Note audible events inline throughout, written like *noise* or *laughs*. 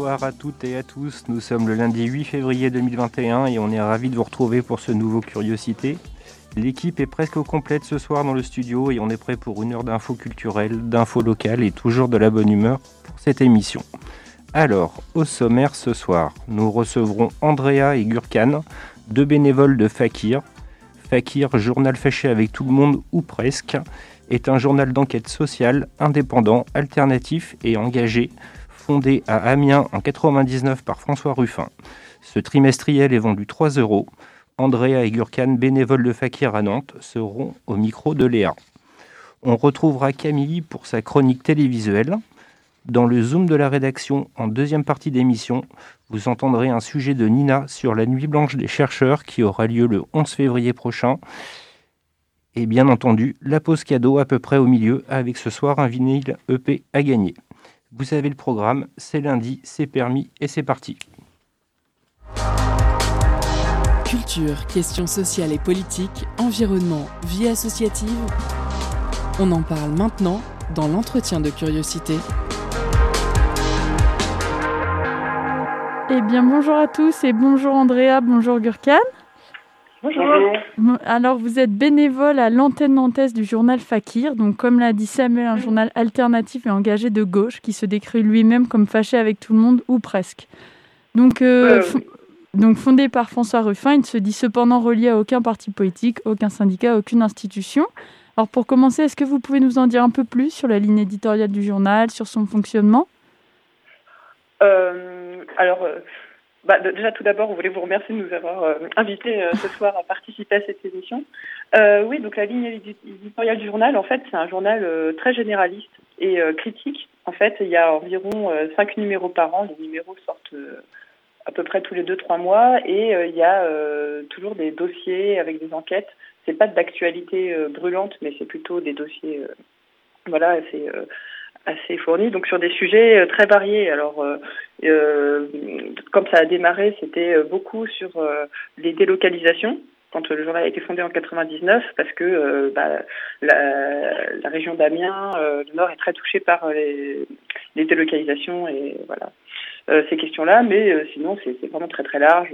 Bonsoir à toutes et à tous, nous sommes le lundi 8 février 2021 et on est ravis de vous retrouver pour ce nouveau Curiosité. L'équipe est presque complète ce soir dans le studio et on est prêt pour une heure d'infos culturelles, d'infos locales et toujours de la bonne humeur pour cette émission. Alors, au sommaire ce soir, nous recevrons Andrea et Gurkan, deux bénévoles de Fakir. Fakir, journal fâché avec tout le monde ou presque, est un journal d'enquête sociale, indépendant, alternatif et engagé, fondé à Amiens en 99 par François Ruffin. Ce trimestriel est vendu 3 euros. Andrea et Gurkan, bénévoles de Fakir à Nantes, seront au micro de Léa. On retrouvera Camille pour sa chronique télévisuelle. Dans le Zoom de la rédaction, en deuxième partie d'émission, vous entendrez un sujet de Nina sur la Nuit Blanche des chercheurs qui aura lieu le 11 février prochain. Et bien entendu, la pause cadeau à peu près au milieu avec ce soir un vinyle EP à gagner. Vous savez le programme, c'est lundi, c'est permis et c'est parti. Culture, questions sociales et politiques, environnement, vie associative. On en parle maintenant dans l'entretien de curiosité. Eh bien, bonjour à tous et bonjour Andrea, bonjour Gurkan. Bonjour. Alors, vous êtes bénévole à l'antenne nantaise du journal Fakir, donc comme l'a dit Samuel, un journal alternatif et engagé de gauche qui se décrit lui-même comme fâché avec tout le monde ou presque. Donc, euh, donc fondé par François Ruffin, il ne se dit cependant relié à aucun parti politique, aucun syndicat, aucune institution. Alors pour commencer, est-ce que vous pouvez nous en dire un peu plus sur la ligne éditoriale du journal, sur son fonctionnement? Euh, Alors, euh, bah, déjà tout d'abord, on voulait vous remercier de nous avoir euh, invités ce soir à participer à cette émission. oui, donc la ligne éditoriale du journal, en fait, c'est un journal très généraliste et critique. En fait, il y a environ cinq numéros par an. Les numéros sortent à peu près tous les deux trois mois et euh, il y a euh, toujours des dossiers avec des enquêtes. C'est pas d'actualité euh, brûlante, mais c'est plutôt des dossiers voilà assez assez fournis. Donc sur des sujets très variés. Alors comme ça a démarré, c'était beaucoup sur les délocalisations quand le journal a été fondé en 99 parce que bah, la, la, région d'Amiens, le Nord est très touchée par les, les délocalisations et voilà. Euh, ces questions-là, mais euh, sinon c'est vraiment très très large.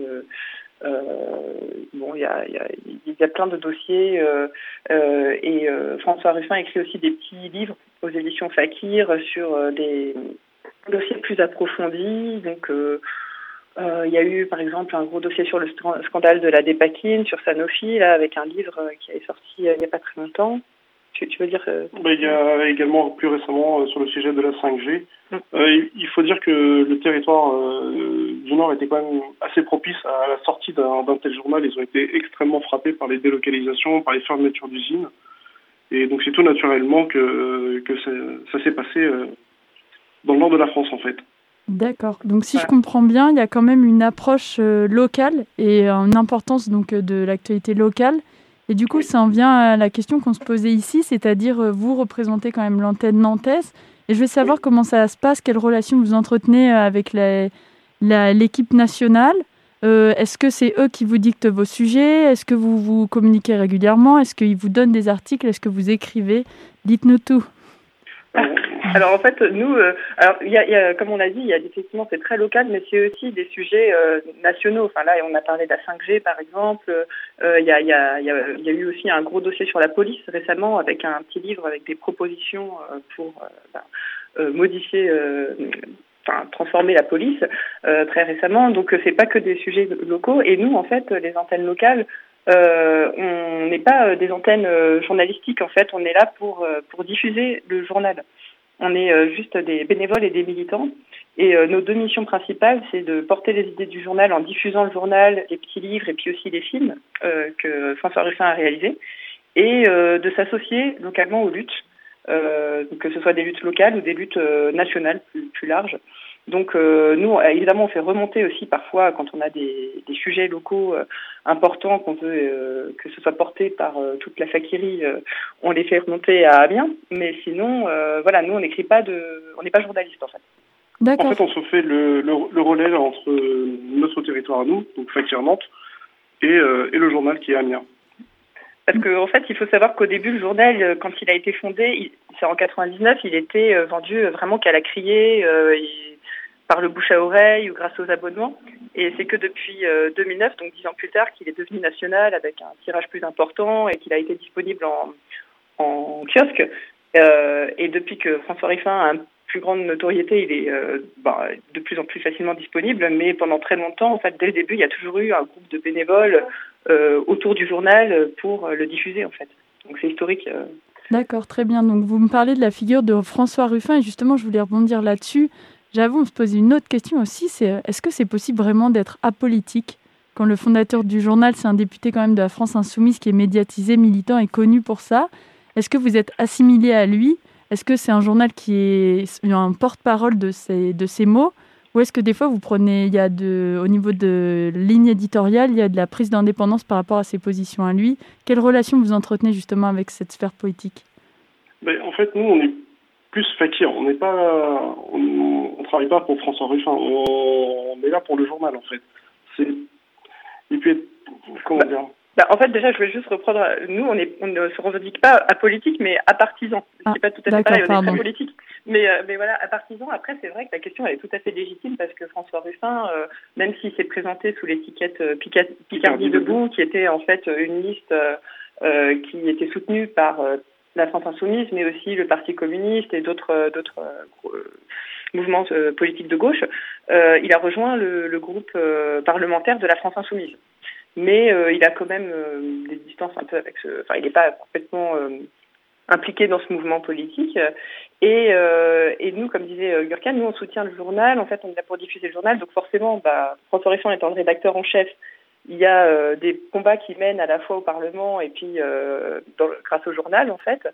Euh, bon, il y a, y, a, y a, plein de dossiers et François Ruffin écrit aussi des petits livres aux éditions Fakir sur des dossiers plus approfondis. Donc, il y a eu par exemple un gros dossier sur le scandale de la dépakine, sur Sanofi, là, avec un livre qui est sorti il n'y a pas très longtemps. Tu, veux dire ben, Il y a également plus récemment sur le sujet de la 5G euh, il faut dire que le territoire euh, du Nord était quand même assez propice à la sortie d'un tel journal. Ils ont été extrêmement frappés par les délocalisations, par les fermetures d'usines. Et donc c'est tout naturellement que, que ça, s'est passé euh, dans le nord de la France en fait. D'accord. Donc si je comprends bien, il y a quand même une approche locale et une importance donc de l'actualité locale. Et du coup, ça en vient à la question qu'on se posait ici, c'est-à-dire vous représentez quand même l'antenne nantaise. Et je veux savoir comment ça se passe, quelle relation vous entretenez euh, avec l'équipe nationale. Euh, est-ce que c'est eux qui vous dictent vos sujets? Est-ce que vous vous communiquez régulièrement? Est-ce qu'ils vous donnent des articles? Est-ce que vous écrivez? Dites-nous tout. *laughs* Alors en fait, nous, euh, alors y a, comme on l'a dit, il y a effectivement c'est très local, mais c'est aussi des sujets euh, nationaux. Enfin là, on a parlé de la 5G par exemple. Euh, il y, a, eu aussi un gros dossier sur la police récemment avec un petit livre avec des propositions pour ben, modifier. Enfin, transformer la police très récemment. Donc, c'est pas que des sujets locaux. Et nous, en fait, les antennes locales, euh, on n'est pas euh, des antennes euh, journalistiques en fait, on est là pour pour diffuser le journal. On est juste des bénévoles et des militants. Et nos deux missions principales, c'est de porter les idées du journal en diffusant le journal, les petits livres et puis aussi les films que François Ruffin a réalisés, et de s'associer localement aux luttes, que ce soit des luttes locales ou des luttes nationales plus, plus larges. Donc nous, évidemment, on fait remonter aussi parfois quand on a des, des sujets locaux importants qu'on veut que ce soit porté par toute la fakirie, on les fait remonter à Amiens. Mais sinon, voilà, nous on n'écrit pas de, on n'est pas journaliste en fait. En fait, on se fait le, le, relais entre notre territoire à nous, donc Fakir Nantes, et, et le journal qui est Amiens. Parce qu'en en fait, il faut savoir qu'au début, le journal, euh, quand il a été fondé, c'est en 99, il était euh, vendu euh, vraiment qu'à la criée, par le bouche à oreille ou grâce aux abonnements. Et c'est que depuis 2009, donc dix ans plus tard, qu'il est devenu national avec un tirage plus important et qu'il a été disponible en, en kiosque. et depuis que François Riffin a un plus grande notoriété, il est euh, bah, de plus en plus facilement disponible, mais pendant très longtemps, en fait, dès le début, il y a toujours eu un groupe de bénévoles euh, autour du journal pour le diffuser, en fait. Donc c'est historique. Euh. D'accord, très bien. Donc vous me parlez de la figure de François Ruffin, et justement, je voulais rebondir là-dessus. J'avoue, on se posait une autre question aussi, c'est est-ce que c'est possible vraiment d'être apolitique quand le fondateur du journal, c'est un député quand même de la France insoumise qui est médiatisé, militant et connu pour ça. Est-ce que vous êtes assimilé à lui? Est-ce que c'est un journal qui est un porte-parole de ces, de ces mots? Ou est-ce que des fois vous prenez, il y a de, au niveau de ligne éditoriale, il y a de la prise d'indépendance par rapport à ses positions à lui? Quelle relation vous entretenez justement avec cette sphère politique? Ben, En fait, nous, on est plus fakir. On n'est pas, on, ne travaille pas pour François Ruffin. On, est là pour le journal, en fait. C'est, et puis, comment bah, dire bah, en fait, déjà, je voulais juste reprendre. Nous, on, est, on ne se revendique pas à politique, mais à partisan. Ah, c'est pas tout à fait pareil, on est très politique. Mais, euh, mais voilà, à partisan, après, c'est vrai que la question elle est tout à fait légitime parce que François Ruffin, euh, même s'il s'est présenté sous l'étiquette euh, Picardie debout, qui était en fait une liste qui était soutenue par la France Insoumise, mais aussi le Parti communiste et d'autres d'autres mouvements politiques de gauche, il a rejoint le, groupe parlementaire de la France Insoumise mais euh, il a quand même euh, des distances un peu avec ce. Enfin, il n'est pas complètement euh, impliqué dans ce mouvement politique. Et, nous, comme disait Gurkan, nous on soutient le journal. En fait, on est là pour diffuser le journal, donc forcément, bah, François Risson étant le rédacteur en chef, il y a des combats qui mènent à la fois au Parlement et puis dans, grâce au journal, en fait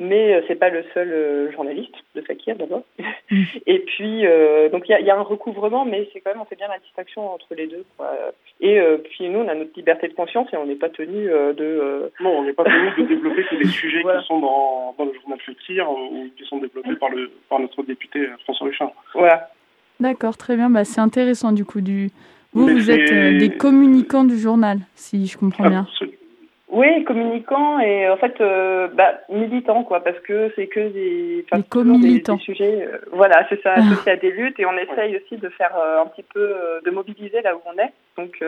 mais euh, c'est pas le seul euh, journaliste de Fakir d'abord. Mm. *laughs* Et puis euh, donc il y a, y a, un recouvrement, mais c'est quand même on fait bien la distinction entre les deux. Quoi. Et puis nous on a notre liberté de conscience et on n'est pas tenu de. Non, on n'est pas tenu de *laughs* développer tous les sujets qui sont dans, dans, le journal Fakir ou qui sont développés par le par notre député François Richard. Voilà. D'accord, très bien. Bah, c'est intéressant du coup du. Vous, vous êtes des communicants du journal, si je comprends bien. Oui, communicant et en fait euh, bah, militant quoi, parce que c'est que des, des, des, sujets, euh, voilà, c'est ça, associé à des luttes et on essaye aussi de faire euh, un petit peu de mobiliser là où on est. Donc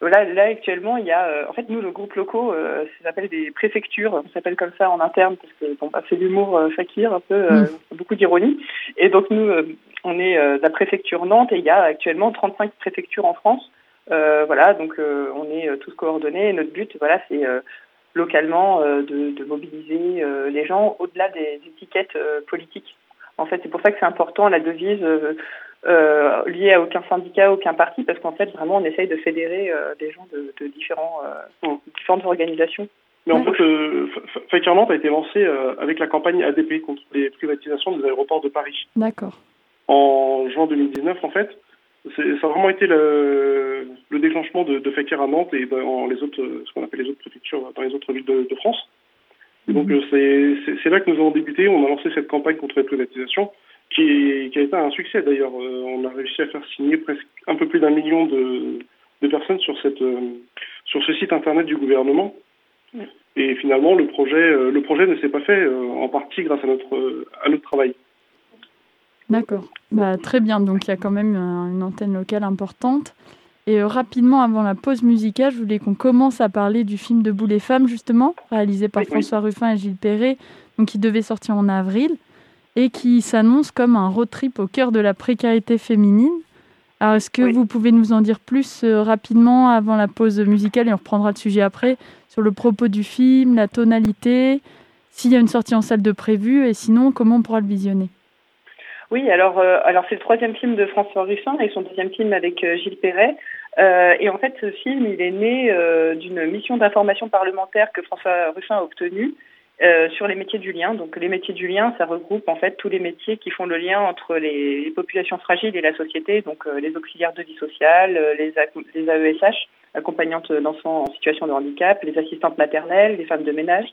là, là actuellement, il y a, en fait, nous le groupe locaux, ça s'appelle des préfectures, on s'appelle comme ça en interne parce que bon, bah, c'est l'humour Fakir, un peu, mm. beaucoup d'ironie. Et donc nous, on est la préfecture Nantes et il y a actuellement 35 préfectures en France. Euh, voilà, donc euh, on est euh, tous coordonnés. Et notre but, voilà, c'est localement de, de, mobiliser les gens au-delà des étiquettes politiques. En fait, c'est pour ça que c'est important la devise euh, liée à aucun syndicat, aucun parti, parce qu'en fait, vraiment, on essaye de fédérer des gens de, de différents, différentes organisations. Mais en fait, euh, a été lancé avec la campagne ADP contre les privatisations des aéroports de Paris. D'accord. En juin 2019, en fait, ça a vraiment été le, le déclenchement de, de Fakir à Nantes et dans les autres, ce qu'on appelle les autres préfectures, dans les autres villes de, de France. Et donc mhm. c'est là que nous avons débuté. On a lancé cette campagne contre la privatisation, qui, qui a été un succès d'ailleurs. Euh, on a réussi à faire signer presque un peu plus d'un million de, de personnes sur cette euh, sur ce site internet du gouvernement. Et finalement, le projet euh, le projet ne s'est pas fait en partie grâce à notre à notre travail. D'accord. Bah, très bien. Donc il y a quand même une antenne locale importante. Et euh, rapidement, avant la pause musicale, je voulais qu'on commence à parler du film de Boulet Femmes, justement, réalisé par François Ruffin et Gilles Perret, donc qui devait sortir en avril, et qui s'annonce comme un road trip au cœur de la précarité féminine. Alors, est-ce que vous pouvez nous en dire plus euh, rapidement avant la pause musicale, et on reprendra le sujet après, sur le propos du film, la tonalité, s'il y a une sortie en salle de prévu, et sinon, comment on pourra le visionner? Oui, alors, euh, alors c'est le troisième film de François Ruffin et son deuxième film avec euh, Gilles Perret. Euh, et en fait, ce film, il est né d'une mission d'information parlementaire que François Ruffin a obtenue sur les métiers du lien. Donc les métiers du lien, ça regroupe en fait tous les métiers qui font le lien entre les, populations fragiles et la société, donc les auxiliaires de vie sociale, les, les AESH, accompagnantes d'enfants en situation de handicap, les assistantes maternelles, les femmes de ménage,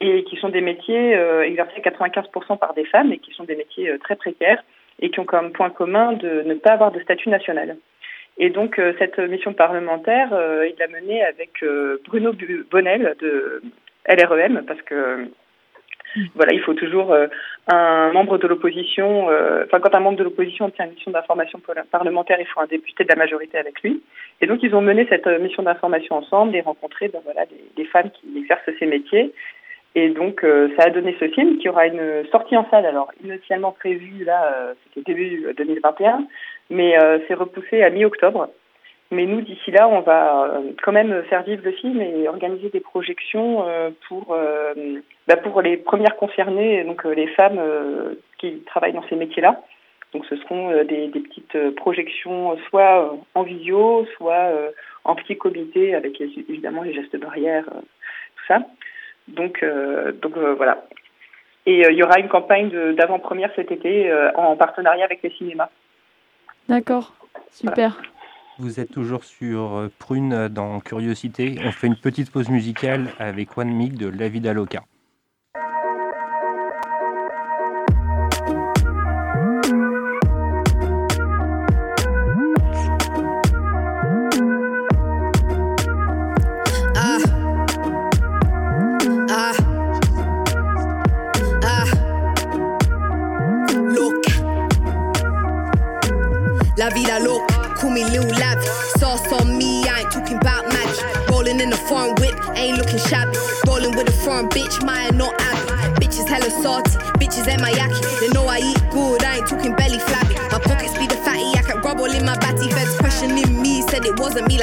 et qui sont des métiers exercés à 95% par des femmes et qui sont des métiers très précaires et qui ont comme point commun de ne pas avoir de statut national. Et donc cette mission parlementaire, il l'a menée avec Bruno Bonnel de LREM parce que voilà, il faut toujours euh, un membre de l'opposition. Euh, enfin, quand un membre de l'opposition tient une mission d'information parlementaire, il faut un député de la majorité avec lui. Et donc, ils ont mené cette euh, mission d'information ensemble et rencontré ben, voilà, des, femmes qui exercent ces métiers. Et donc, ça a donné ce film qui aura une sortie en salle. Alors, initialement prévu, là, c'était début 2021, mais c'est repoussé à mi-octobre. Mais nous, d'ici là, on va euh, quand même faire vivre le film et organiser des projections euh, pour, euh, bah pour les premières concernées, donc les femmes qui travaillent dans ces métiers-là. Donc ce seront des, des, petites projections soit en visio, soit en petit comité avec évidemment les gestes barrières, tout ça. Donc, donc voilà. Et il y aura une campagne d'avant-première cet été en partenariat avec les cinémas. D'accord, super. Vous êtes toujours sur euh, Prune dans Curiosité. On fait une petite pause musicale avec One Mic de La Vida Loca.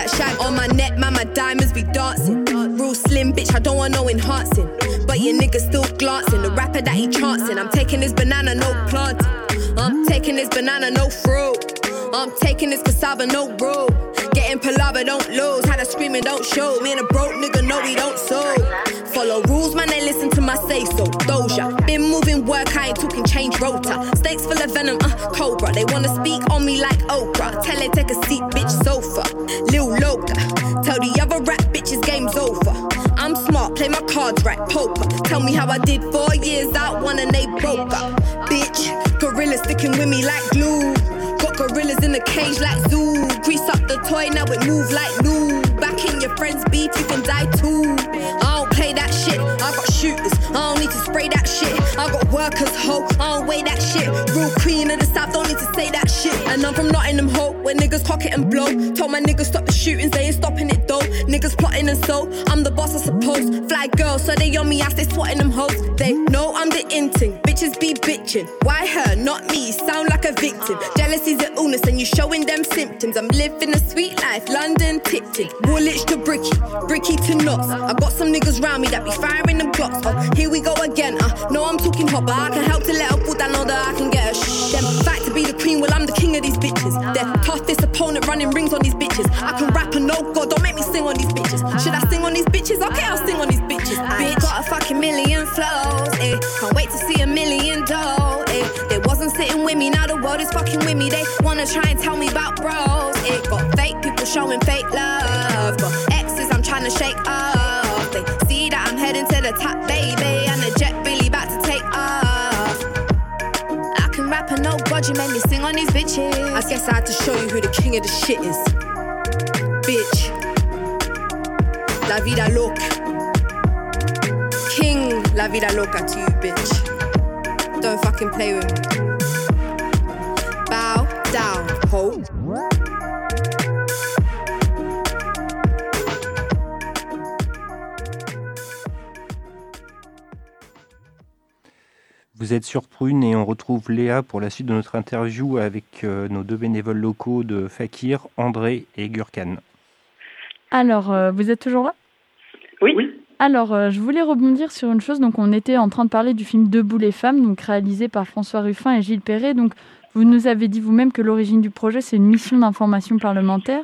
Shag. On my neck, man, my diamonds be dancing. Real slim bitch, I don't want no enhancing. But your nigga still glancing. The rapper that he chancing. I'm taking this banana, no planting. I'm taking this banana, no fruit. I'm taking this cassava, no rule. Getting palaver, don't lose. Screaming, don't show. Me and a broke nigga know we don't so. Follow rules, man, they listen to my say so. Doja, been moving work, I ain't talking change rota. Snakes full of venom, uh, cobra. They wanna speak on me like Oprah. Tell it, take a seat, bitch, sofa. Lil Loca, tell the other rap bitches game's over. I'm smart, play my cards right, poker. Tell me how I did four years out, one and they broke up. Bitch, gorilla sticking with me like glue. Got Gorillas in the cage like zoo. Grease up the toy, now it move like new. Your friend's beef, you can die too. I don't play that shit. I got shooters, I don't need to spray that shit. I got workers, ho, I don't weigh that shit. Real queen of the south, don't need to say that shit. And I'm from Nottingham, ho, where niggas cock it and blow. Told my niggas stop the shootings, they ain't stopping it though. Niggas and so, I'm the boss, I suppose. Fly girl, so they on me ass, they swatting them hoes. They know I'm the inting, bitches be bitching. Why her, not me? Sound like a victim. Jealousy's an illness, and you showing them symptoms. I'm living a sweet life, London tipted. Woolwich to Bricky, Bricky to Knots. I got some niggas round me that be firing them blocks. Oh, here we go again. Uh, no, I'm talking hot, but I can help to let her put that know that I can get a shh. Them fight to be the queen, well, I'm the king of these bitches. Their toughest opponent running rings on these bitches. I can rap and no god, don't make me sing on these bitches. Should I sing on these bitches? Okay, I'll sing on these bitches. Bitch, got a fucking million flows, eh. Can't wait to see a million dough, eh. They wasn't sitting with me, now the world is fucking with me. They wanna try and tell me about bros, eh. Got fake people showing fake love. Got exes I'm trying to shake off. They see that I'm heading to the top, baby. And the jet really about to take off. I can rap and no god, you made me sing on these bitches. I guess I had to show you who the king of the shit is. Bitch. La vida loca. King La vida loca to you, bitch. Don't fucking play with me. Bow down, ho. Vous êtes sur Prune et on retrouve Léa pour la suite de notre interview avec euh, nos deux bénévoles locaux de Fakir, André et Gurkan. Alors, euh, vous êtes toujours là? Oui. oui. Alors, euh, je voulais rebondir sur une chose. Donc, on était en train de parler du film Debout les femmes, donc réalisé par François Ruffin et Gilles Perret. Donc, vous nous avez dit vous-même que l'origine du projet, c'est une mission d'information parlementaire.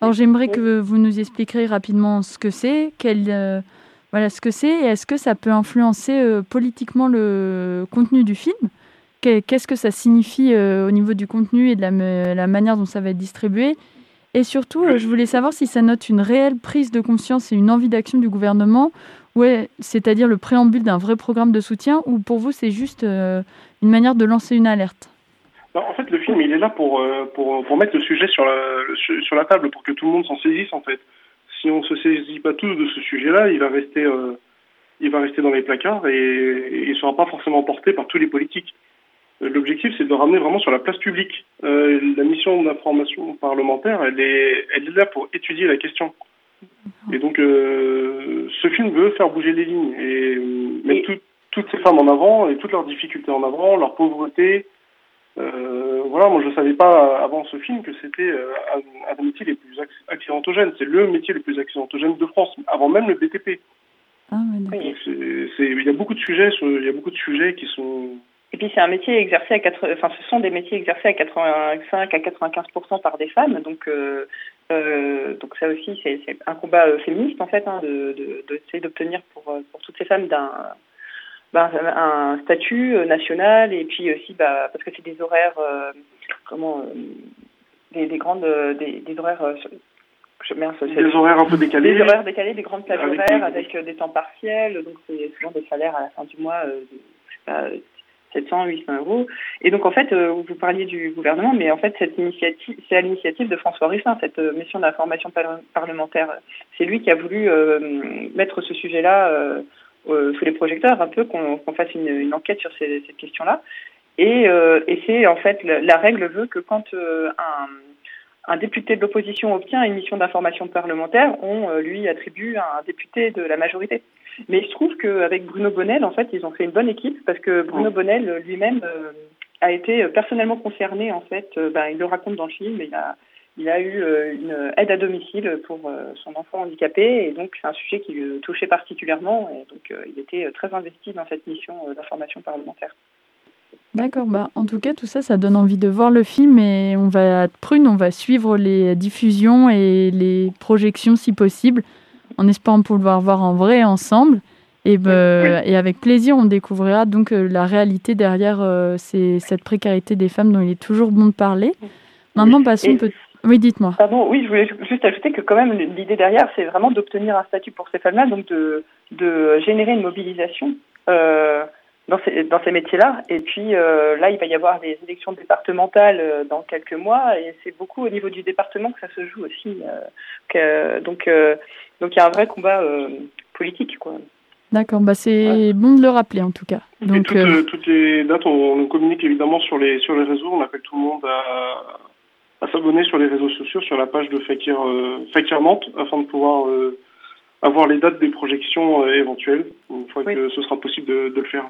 Alors, j'aimerais que vous nous expliquiez rapidement ce que c'est, quel, voilà ce que c'est et est-ce que ça peut influencer politiquement le contenu du film? Qu'est-ce que ça signifie au niveau du contenu et de la, la, manière dont ça va être distribué? Et surtout, je voulais savoir si ça note une réelle prise de conscience et une envie d'action du gouvernement c'est-à-dire le préambule d'un vrai programme de soutien, ou pour vous c'est juste euh, une manière de lancer une alerte? En fait, le film il est là pour, euh, pour, mettre le sujet sur la, sur la table, pour que tout le monde s'en saisisse en fait. Si on ne se saisit pas tous de ce sujet-là, il va rester euh, il va rester dans les placards et, il ne sera pas forcément porté par tous les politiques. L'objectif, c'est de le ramener vraiment sur la place publique. la mission d'information parlementaire, elle est, elle est là pour étudier la question. Et donc, euh, ce film veut faire bouger les lignes et mettre toutes ces femmes en avant et toutes leurs difficultés en avant, leur pauvreté. Euh, voilà, moi je ne savais pas avant ce film que c'était euh, un, des métiers les plus accidentogènes. C'est le métier le plus accidentogène de France, avant même le BTP. Ah, il y a beaucoup de sujets, il y a beaucoup de sujets qui sont et puis c'est un métier exercé à 80, enfin ce sont des métiers exercés à 85 à 95% par des femmes, donc euh, euh, donc ça aussi c'est un combat euh, féministe en fait hein, de d'essayer d'obtenir pour pour toutes ces femmes d'un ben, un statut national et puis aussi bah, parce que c'est des horaires comment des, des, grandes des, des horaires des horaires un peu décalés. Des horaires décalés, des grandes plages horaires avec des temps partiels, donc c'est souvent des salaires à la fin du mois, 700, 800 euros. Et donc, en fait, euh, vous parliez du gouvernement, mais en fait, cette initiative, c'est à l'initiative de François Ruffin, cette euh, mission d'information parlementaire. C'est lui qui a voulu euh, mettre ce sujet-là sous les projecteurs, un peu, qu'on fasse une, enquête sur ces, cette question-là. Et, et c'est, en fait, la, règle veut que quand un un député de l'opposition obtient une mission d'information parlementaire, on lui attribue un député de la majorité. Mais il se trouve qu'avec Bruno Bonnel, en fait, ils ont fait une bonne équipe parce que Bruno Bonnel lui-même euh, a été personnellement concerné, en fait. Euh, ben, il le raconte dans le film. Il a, il a eu euh, une aide à domicile pour son enfant handicapé et donc c'est un sujet qui le touchait particulièrement et donc il était très investi dans cette mission d'information parlementaire. D'accord, bah, en tout cas tout ça ça donne envie de voir le film et on va être prune, on va suivre les diffusions et les projections si possible en espérant pouvoir voir en vrai ensemble. Et, ben, et avec plaisir, on découvrira donc euh, la réalité derrière euh, cette précarité des femmes dont il est toujours bon de parler. Maintenant, passons peut Oui, dites-moi. Pardon, oui, je voulais juste ajouter que quand même l'idée derrière, c'est vraiment d'obtenir un statut pour ces femmes-là, donc de, de générer une mobilisation euh, dans ces, dans ces métiers-là. Et puis là, il va y avoir des élections départementales dans quelques mois, et c'est beaucoup au niveau du département que ça se joue aussi. Que, donc donc il y a un vrai combat euh, politique, quoi. D'accord, bah c'est bon de le rappeler en tout cas. Donc, toutes, euh, euh, toutes, les dates, on, communique évidemment sur les, sur les réseaux. On appelle tout le monde à, à s'abonner sur les réseaux sociaux, sur la page de Fakir, Fakir Nantes, afin de pouvoir avoir les dates des projections éventuelles, une fois que ce sera possible de, de le faire.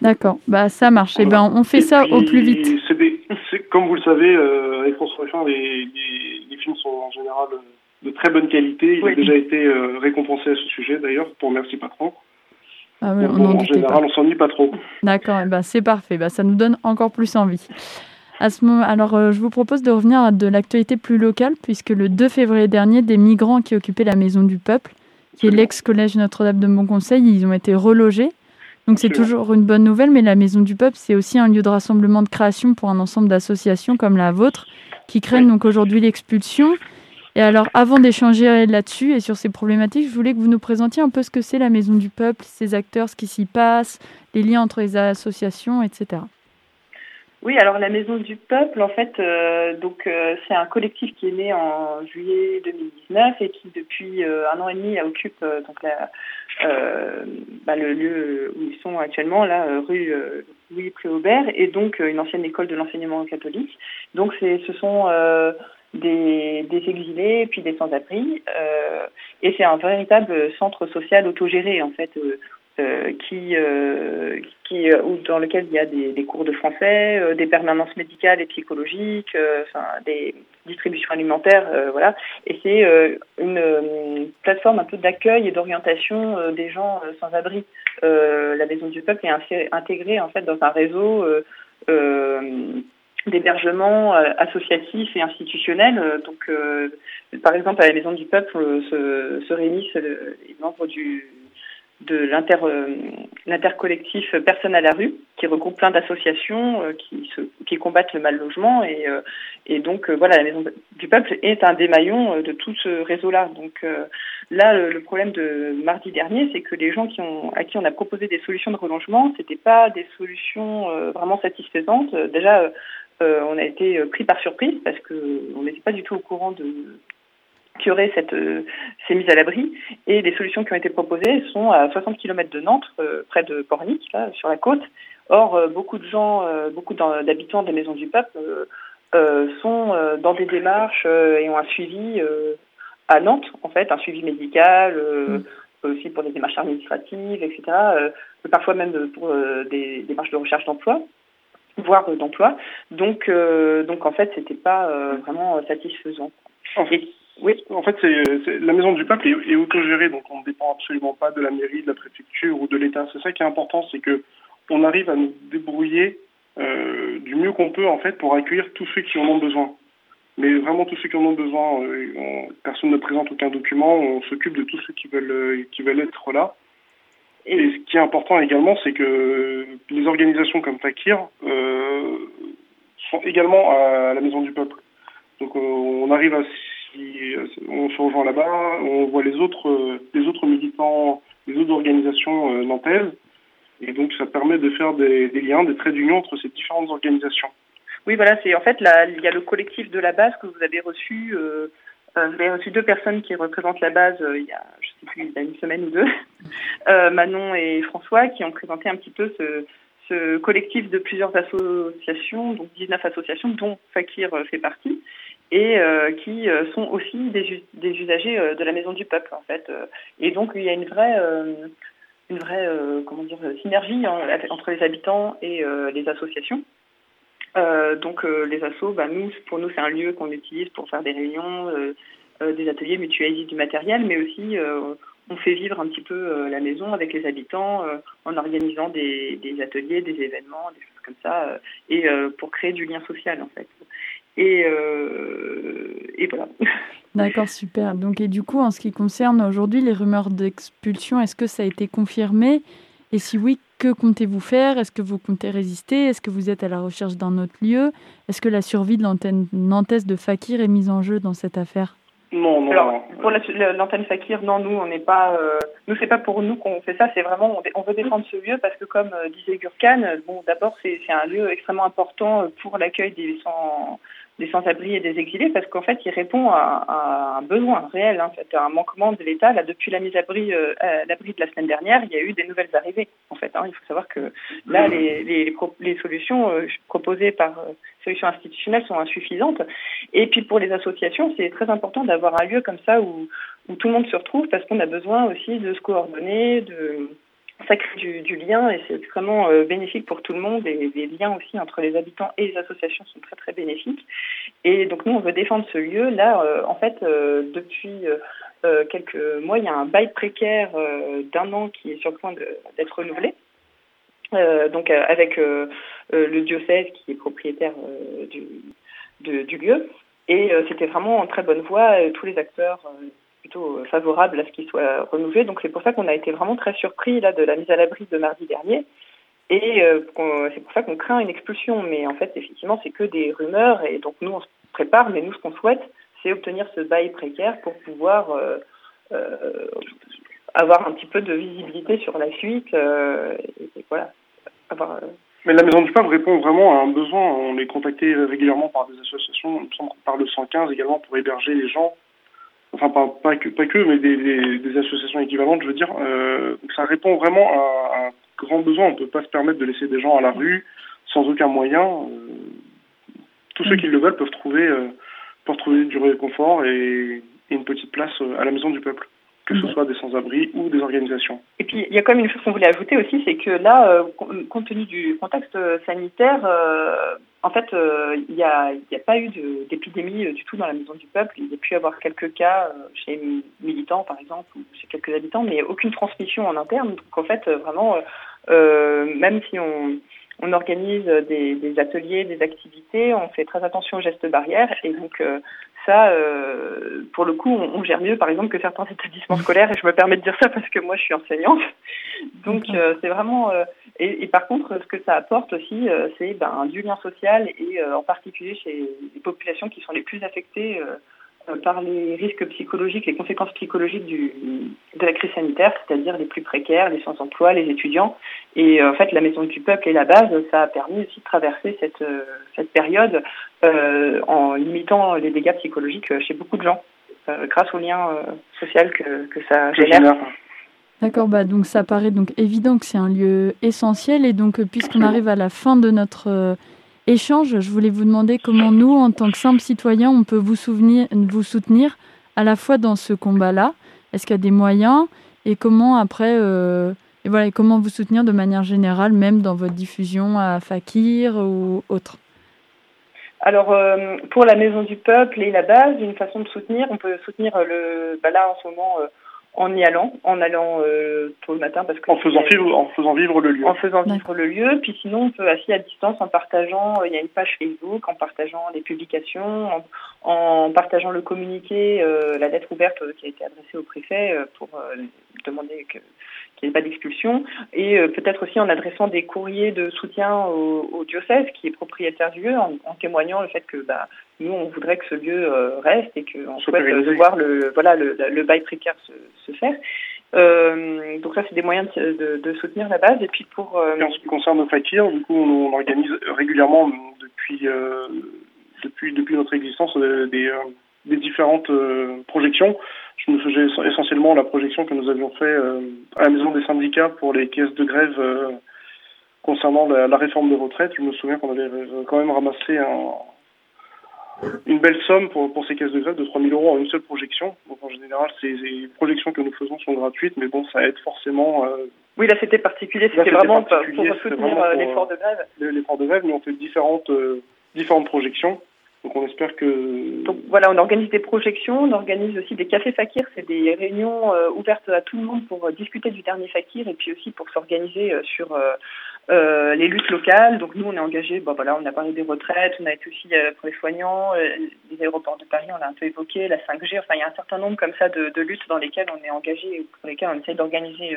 D'accord, bah ça marche. Et eh ben on fait ça au plus vite. comme vous le savez, avec François Ruffin, les, les, les, films sont en général de très bonne qualité. Il a déjà été euh, récompensé à ce sujet d'ailleurs, pour Merci Patron. Ah oui, on en, général, on s'ennuie pas trop. D'accord, eh ben, c'est parfait. Ben, ça nous donne encore plus envie. À ce moment, alors, euh, je vous propose de revenir à de l'actualité plus locale, puisque le 2 février dernier, des migrants qui occupaient la Maison du Peuple, qui est l'ex-collège Notre-Dame de Bon Conseil, ils ont été relogés. Donc c'est toujours une bonne nouvelle, mais la Maison du Peuple, c'est aussi un lieu de rassemblement de création pour un ensemble d'associations comme la vôtre, qui craignent donc aujourd'hui l'expulsion. Et alors, avant d'échanger là-dessus et sur ces problématiques, je voulais que vous nous présentiez un peu ce que c'est la Maison du Peuple, ses acteurs, ce qui s'y passe, les liens entre les associations, etc. Oui, alors la Maison du Peuple, en fait, euh, donc euh, c'est un collectif qui est né en juillet 2019 et qui depuis euh, un an et demi occupe donc la, bah, le lieu où ils sont actuellement, là, rue Louis Préaubert, et donc une ancienne école de l'enseignement catholique. Donc c'est, ce sont des, des exilés puis des sans-abri. Et c'est un véritable centre social autogéré en fait. Euh qui, euh, qui ou dans lequel il y a des, des cours de français, des permanences médicales et psychologiques, enfin des distributions alimentaires, voilà. Et c'est une, plateforme un peu d'accueil et d'orientation des gens sans abri. la Maison du Peuple est intégrée en fait dans un réseau d'hébergement euh, associatif et institutionnel. Euh, donc, euh, par exemple, à la Maison du Peuple se, se réunissent les membres du, de l'intercollectif Personne à la rue, qui regroupe plein d'associations qui, se, qui combattent le mal logement. Et, et donc, voilà, la Maison du Peuple est un des maillons de tout ce réseau-là. Donc là, le, problème de mardi dernier, c'est que les gens qui ont, à qui on a proposé des solutions de relogement, c'était pas des solutions vraiment satisfaisantes. Déjà, on a été pris par surprise parce qu'on n'était pas du tout au courant de qui aurait cette, euh, ces mises à l'abri. Et les solutions qui ont été proposées sont à 60 km de Nantes, euh, près de Pornic, là, sur la côte. Or, euh, beaucoup de gens, beaucoup d'habitants des maisons du peuple sont dans des démarches et ont un suivi à Nantes, en fait, un suivi médical, mm. aussi pour des démarches administratives, etc. parfois même pour des démarches de recherche d'emploi voire d'emploi. Donc, donc en fait, c'était pas vraiment satisfaisant. Oui, en fait, c'est la Maison du Peuple est, autogérée, donc on ne dépend absolument pas de la mairie, de la préfecture ou de l'État. C'est ça qui est important, c'est que on arrive à nous débrouiller euh, du mieux qu'on peut en fait pour accueillir tous ceux qui en ont besoin. Mais vraiment tous ceux qui en ont besoin, euh, personne ne présente aucun document, on s'occupe de tous ceux qui veulent euh, qui veulent être là. Et ce qui est important également, c'est que les organisations comme Fakir euh, sont également à la Maison du Peuple. Donc on arrive à euh, on se rejoint là-bas, on voit les autres, euh, les autres militants, les autres organisations euh, nantaises, et donc ça permet de faire des, liens, des traits d'union entre ces différentes organisations. Oui, voilà, c'est en fait là, il y a le collectif de la base que vous avez reçu. vous avez reçu deux personnes qui représentent la base il y a, je sais plus, il y a une semaine ou deux, *laughs* Manon et François, qui ont présenté un petit peu ce, ce collectif de plusieurs associations, donc 19 associations, dont Fakir fait partie et euh, qui euh, sont aussi des, usagers euh, de la maison du peuple en fait. Et donc il y a une vraie une vraie comment dire synergie entre les habitants et les associations. donc les assos, bah, nous pour nous c'est un lieu qu'on utilise pour faire des réunions, des ateliers, mutualiser du matériel, mais aussi on fait vivre un petit peu la maison avec les habitants en organisant des, des, ateliers, des événements, des choses comme ça, et pour créer du lien social en fait. Et, euh, et voilà. *laughs* D'accord, super. Donc, et du coup, en ce qui concerne aujourd'hui les rumeurs d'expulsion, est-ce que ça a été confirmé? Et si oui, que comptez-vous faire? Est-ce que vous comptez résister? Est-ce que vous êtes à la recherche d'un autre lieu? Est-ce que la survie de l'antenne nantaise de Fakir est mise en jeu dans cette affaire? Non, non. Alors, pour l'antenne Fakir, non, nous, on n'est pas. Euh, nous, c'est pas pour nous qu'on fait ça. C'est vraiment, on, veut défendre ce lieu parce que, comme euh, disait Gurkan, bon, d'abord, c'est un lieu extrêmement important pour l'accueil des sans des sans-abri et des exilés parce qu'en fait, il répond à, un besoin réel, hein, en fait, à un manquement de l'État. Là, depuis la mise à l'abri euh, de la semaine dernière, il y a eu des nouvelles arrivées. En fait, hein. il faut savoir que là, les, les, les solutions euh, proposées par euh, solutions institutionnelles sont insuffisantes. Et puis pour les associations, c'est très important d'avoir un lieu comme ça où, où tout le monde se retrouve parce qu'on a besoin aussi de se coordonner, de ça crée du, lien et c'est extrêmement euh, bénéfique pour tout le monde et les liens aussi entre les habitants et les associations sont très très bénéfiques. Et donc nous on veut défendre ce lieu. Là euh, en fait euh, depuis quelques mois il y a un bail précaire d'un an qui est sur le point d'être renouvelé. donc avec le diocèse qui est propriétaire du, du lieu. Et c'était vraiment en très bonne voie. tous les acteurs plutôt euh, favorable à ce qu'il soit renouvelé. Donc c'est pour ça qu'on a été vraiment très surpris là de la mise à l'abri de mardi dernier. Et euh, c'est pour ça qu'on craint une expulsion. Mais en fait, effectivement, c'est que des rumeurs. Et donc nous, on se prépare. Mais nous, ce qu'on souhaite, c'est obtenir ce bail précaire pour pouvoir euh, avoir un petit peu de visibilité sur la suite. voilà. mais la Maison du Peuple répond vraiment à un besoin. On est contacté régulièrement par des associations, par le 115 également pour héberger les gens enfin pas, pas, que, pas que, mais des, des, associations équivalentes, je veux dire. Euh, ça répond vraiment à, un grand besoin. On ne peut pas se permettre de laisser des gens à la rue sans aucun moyen. Euh, tous ceux qui le veulent peuvent trouver, euh, peuvent trouver du réconfort et, et une petite place à la maison du peuple que ce soit des sans-abri ou des organisations. Et puis, il y a quand même une chose qu'on voulait ajouter aussi, c'est que là, compte tenu du contexte sanitaire, en fait, euh, il n'y a, pas eu d'épidémie du tout dans la Maison du Peuple. Il y a pu y avoir quelques cas chez les militants, par exemple, ou chez quelques habitants, mais aucune transmission en interne. Donc, en fait, vraiment, même si on, on organise des, ateliers, des activités, on fait très attention aux gestes barrières, et donc ça, euh, pour le coup, on, gère mieux, par exemple, que certains établissements scolaires, et je me permets de dire ça parce que moi, je suis enseignante. Donc, euh, c'est vraiment... Euh, et, par contre, ce que ça apporte aussi, c'est ben, du lien social, et en particulier chez les populations qui sont les plus affectées par les risques psychologiques, les conséquences psychologiques du, de la crise sanitaire, c'est-à-dire les plus précaires, les sans-emploi, les étudiants. Et euh, en fait, la Maison du Peuple et la base, ça a permis aussi de traverser cette, euh, cette période euh, en limitant les dégâts psychologiques chez beaucoup de gens, grâce au lien social que, que ça génère. D'accord, bah donc ça paraît donc évident que c'est un lieu essentiel et donc puisqu'on arrive à la fin de notre échange, je voulais vous demander comment nous, en tant que simples citoyens, on peut vous, souvenir, vous soutenir à la fois dans ce combat-là. Est-ce qu'il y a des moyens et comment après, euh, et voilà, comment vous soutenir de manière générale, même dans votre diffusion à Fakir ou autre? Alors euh, pour la Maison du Peuple et la base, une façon de soutenir, on peut soutenir le, bah là en ce moment euh, en y allant, en allant euh, tôt le matin parce que en faisant vivre, en faisant vivre le lieu. En faisant vivre le lieu, puis sinon on peut assis à distance en partageant. Euh, il y a une page Facebook, en partageant des publications, en, partageant le communiqué, euh, la lettre ouverte qui a été adressée au préfet pour demander que qu'il n'y ait pas d'expulsion, et peut-être aussi en adressant des courriers de soutien au, diocèse qui est propriétaire du lieu, en, en témoignant le fait que bah, nous, on voudrait que ce lieu euh, reste et qu'on souhaite euh, voir le, voilà, le, le bail précaire se, se faire. Euh, donc ça, c'est des moyens de, de, soutenir la base. Et puis pour euh... en ce qui concerne Fakir, du coup, on, organise régulièrement depuis euh, depuis depuis notre existence des, des différentes projections. Je me faisais essentiellement la projection que nous avions fait à la maison des syndicats pour les caisses de grève concernant la, la, réforme de retraite. Je me souviens qu'on avait quand même ramassé un une belle somme pour, pour ces caisses de grève de 3 000 euros en une seule projection. Donc en général, ces, projections que nous faisons sont gratuites, mais bon, ça aide forcément. Euh, oui, là c'était particulier, c'était vraiment pour soutenir euh, l'effort de grève. L'effort de grève, mais on fait différentes, euh, différentes projections. Donc on espère que. Donc voilà, on organise des projections, on organise aussi des cafés fakir, c'est des réunions ouvertes à tout le monde pour discuter du dernier fakir et puis aussi pour s'organiser sur euh, les luttes locales. Donc nous, on est engagé. Bon voilà, on a parlé des retraites, on a été aussi euh, pour les soignants, euh, les aéroports de Paris, on l'a un peu évoqué, la 5G. Enfin, il y a un certain nombre comme ça de, luttes dans lesquelles on est engagé, et pour lesquelles on essaie d'organiser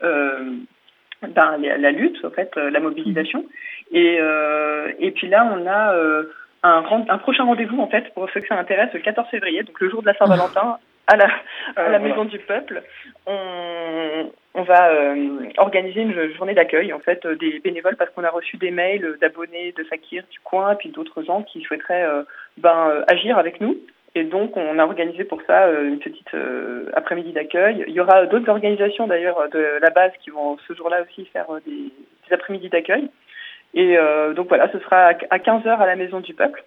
ben, la, lutte, en fait, la mobilisation. Et et puis là, on a un, un prochain rendez-vous en fait pour ceux que ça intéresse le 14 février, donc le jour de la Saint-Valentin à la, à la Maison du Peuple. On, on va euh, organiser une journée d'accueil en fait euh, des bénévoles parce qu'on a reçu des mails d'abonnés de Fakir du coin et puis d'autres gens qui souhaiteraient euh, ben, agir avec nous. Et donc on a organisé pour ça une petite après-midi d'accueil. Il y aura d'autres organisations d'ailleurs de la base qui vont ce jour-là aussi faire des, des après-midi d'accueil. Et donc voilà, ce sera à 15h à la Maison du Peuple,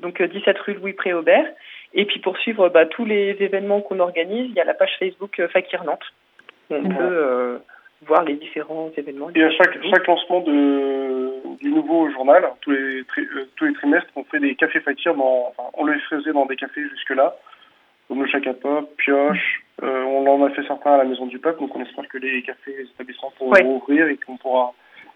donc 17 rue Louis Préaubert. Et puis pour suivre bah, tous les événements qu'on organise, il y a la page Facebook Fakir Nantes on peut euh, voir les différents événements. Et à chaque, chaque lancement de, du nouveau journal, tous les, euh, tous les trimestres, on fait des cafés fakir dans, enfin, on le faisait dans des cafés jusque-là, comme le Chacapop, Pioche, euh, on en a fait certains à la Maison du Peuple, donc on espère que les cafés établissements pourront ouvrir et qu'on pourra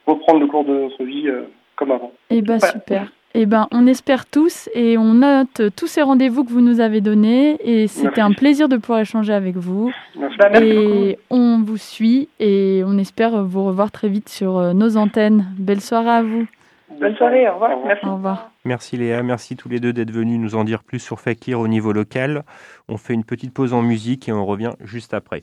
reprendre le cours de notre vie comme avant. Eh ben super. Eh ben, on espère tous et on note tous ces rendez-vous que vous nous avez donnés. Et c'était un plaisir de pouvoir échanger avec vous. Merci. Bah, et on vous suit et on espère vous revoir très vite sur euh, nos antennes. Belle soirée à vous. Bonne soirée, au revoir. Merci. Au revoir. Merci Léa, merci tous les deux d'être venus nous en dire plus sur Fakir au niveau local. On fait une petite pause en musique et on revient juste après.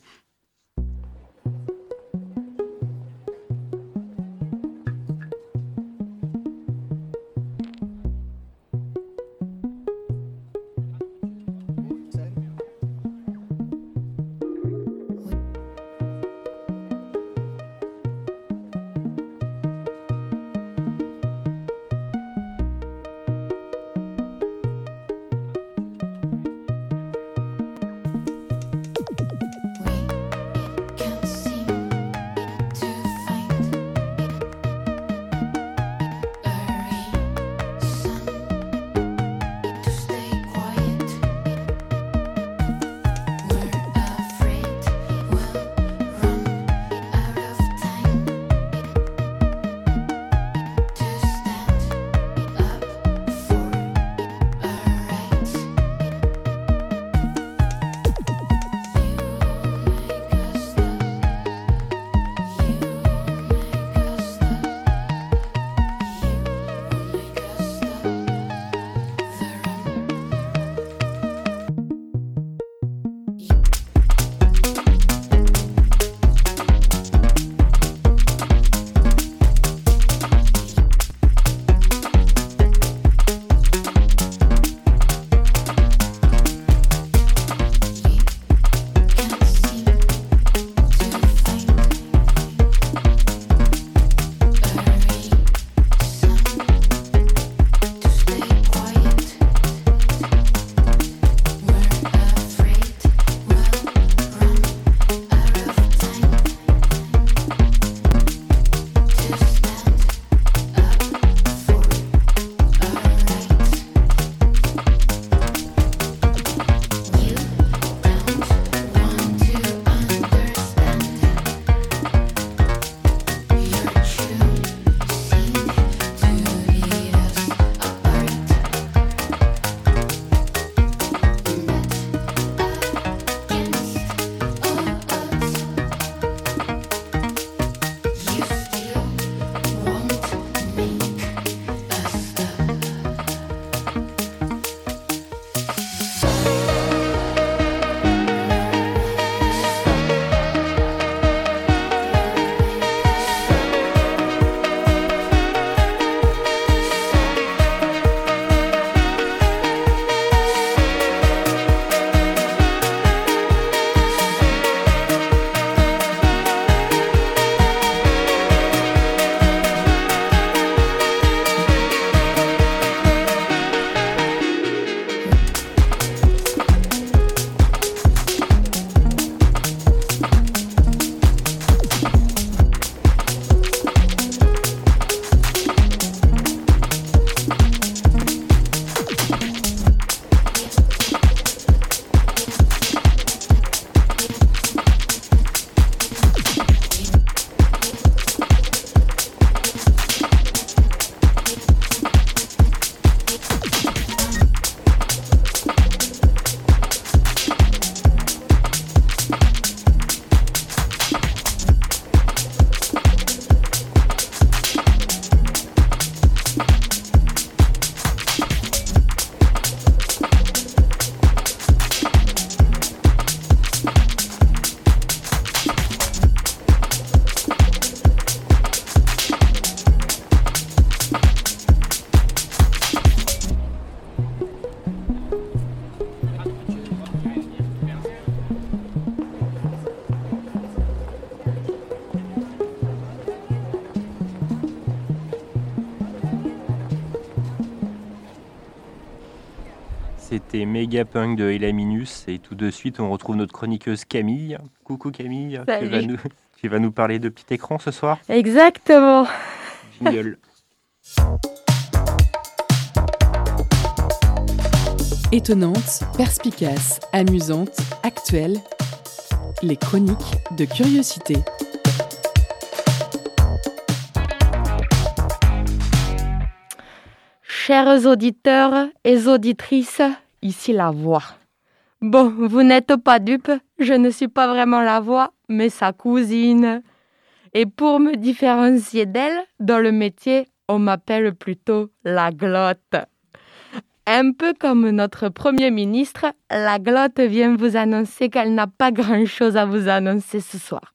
C'était Mega Punk de Elaminus. Et tout de suite, on retrouve notre chroniqueuse Camille. Coucou Camille, tu vas, nous, tu vas, nous, parler de petit écran ce soir Exactement. Jingle. *laughs* Étonnante, perspicace, amusante, actuelle, les chroniques de curiosité. Chers auditeurs et auditrices, ici la voix. Bon, vous n'êtes pas dupes, je ne suis pas vraiment la voix, mais sa cousine. Et pour me différencier d'elle, dans le métier, on m'appelle plutôt la glotte. Un peu comme notre Premier ministre, la glotte vient vous annoncer qu'elle n'a pas grand-chose à vous annoncer ce soir.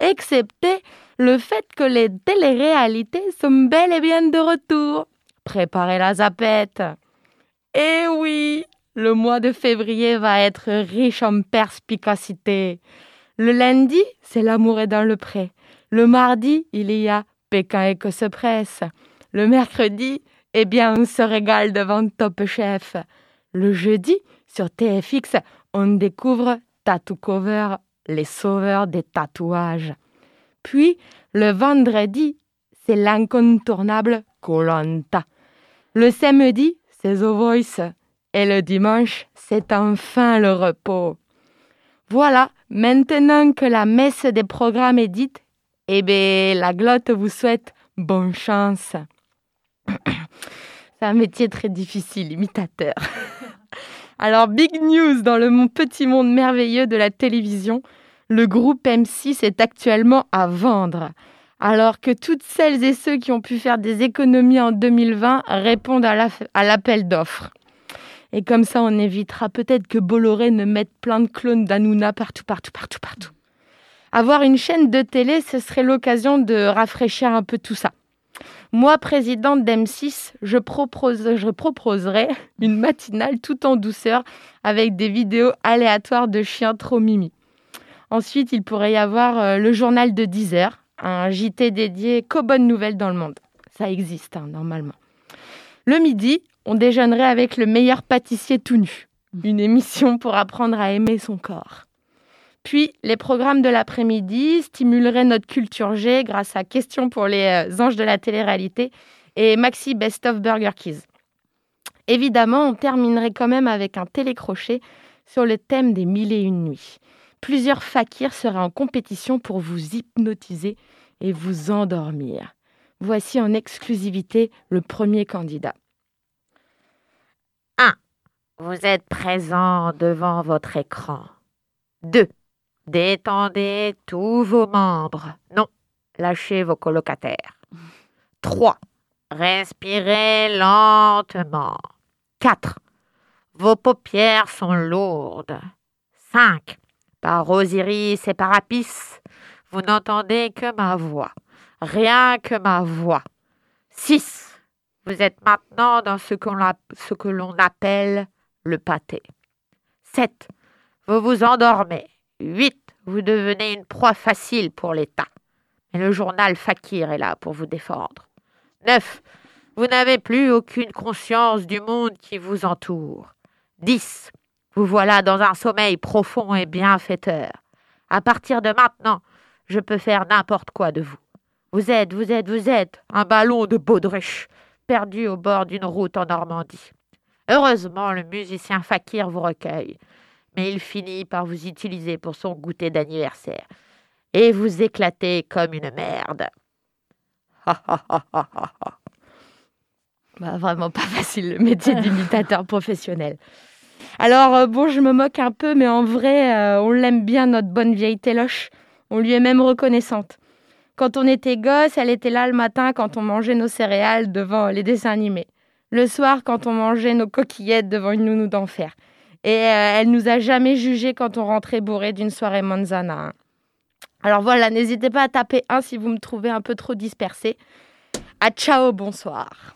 Excepté le fait que les téléréalités sont bel et bien de retour. Préparez la zapette. Eh oui, le mois de février va être riche en perspicacité. Le lundi, c'est l'amour est dans le pré. Le mardi, il y a Pékin et que se presse. Le mercredi, eh bien, on se régale devant Top Chef. Le jeudi, sur TFX, on découvre Tattoo Cover, les sauveurs des tatouages. Puis, le vendredi, c'est l'incontournable Colanta. Le samedi, c'est The Voice. Et le dimanche, c'est enfin le repos. Voilà, maintenant que la messe des programmes est dite, eh bien, la glotte vous souhaite bonne chance. c'est un métier très difficile, imitateur. Alors, big news dans le petit monde merveilleux de la télévision, le groupe M6 est actuellement à vendre alors que toutes celles et ceux qui ont pu faire des économies en 2020 répondent à l'appel d'offres. Et comme ça, on évitera peut-être que Bolloré ne mette plein de clones d'Anouna partout, partout, partout, partout. Avoir une chaîne de télé, ce serait l'occasion de rafraîchir un peu tout ça. Moi, présidente d'M6, je, propose, je proposerais une matinale tout en douceur avec des vidéos aléatoires de chiens trop mimi. Ensuite, il pourrait y avoir euh, le journal de 10 heures un JT dédié qu'aux bonnes nouvelles dans le monde. Ça existe, hein, normalement. Le midi, on déjeunerait avec le meilleur pâtissier tout nu. Une émission pour apprendre à aimer son corps. Puis, les programmes de l'après-midi stimuleraient notre culture G grâce à Questions pour les euh, anges de la télé-réalité et Maxi Best of Burger Keys. Évidemment, on terminerait quand même avec un télécrochet sur le thème des mille et une nuits plusieurs fakirs seraient en compétition pour vous hypnotiser et vous endormir. Voici en exclusivité le premier candidat. 1. Vous êtes présent devant votre écran. 2. Détendez tous vos membres. Non, lâchez vos colocataires. 3. Respirez lentement. 4. Vos paupières sont lourdes. 5. Par Osiris et par Apis, vous n'entendez que ma voix, rien que ma voix. 6. Vous êtes maintenant dans ce, que l'on appelle le pâté. 7. Vous vous endormez. 8. Vous devenez une proie facile pour l'État. Mais le journal Fakir est là pour vous défendre. 9. Vous n'avez plus aucune conscience du monde qui vous entoure. 10. Vous voilà dans un sommeil profond et bienfaiteur. À partir de maintenant, je peux faire n'importe quoi de vous. Vous êtes, vous êtes, vous êtes un ballon de baudruche perdu au bord d'une route en Normandie. Heureusement, le musicien Fakir vous recueille, mais il finit par vous utiliser pour son goûter d'anniversaire et vous éclater comme une merde. bah, vraiment pas facile le métier d'imitateur professionnel. Alors, euh, bon, je me moque un peu, mais en vrai, euh, on l'aime bien, notre bonne vieille Téloche. On lui est même reconnaissante. Quand on était gosse, elle était là le matin quand on mangeait nos céréales devant les dessins animés. Le soir, quand on mangeait nos coquillettes devant une nounou d'enfer. Et euh, elle nous a jamais jugés quand on rentrait bourré d'une soirée manzana. Hein. Alors voilà, n'hésitez pas à taper un si vous me trouvez un peu trop dispersé. À ciao, bonsoir.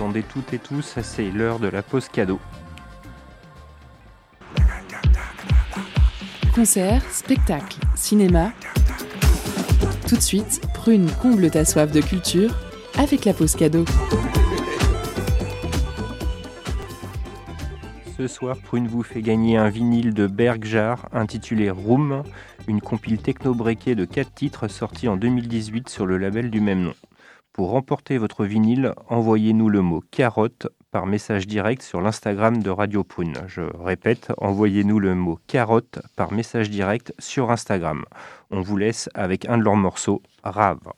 Attendez toutes et tous, c'est l'heure de la pause cadeau. Concert, spectacle, cinéma. Tout de suite, Prune comble ta soif de culture avec la pause cadeau. Ce soir, Prune vous fait gagner un vinyle de Bergjar intitulé Room, une compile techno-breakée de 4 titres sortis en 2018 sur le label du même nom. Pour remporter votre vinyle, envoyez-nous le mot carotte par message direct sur l'Instagram de Radio Prune. Je répète, envoyez-nous le mot carotte par message direct sur Instagram. On vous laisse avec un de leurs morceaux, Rave.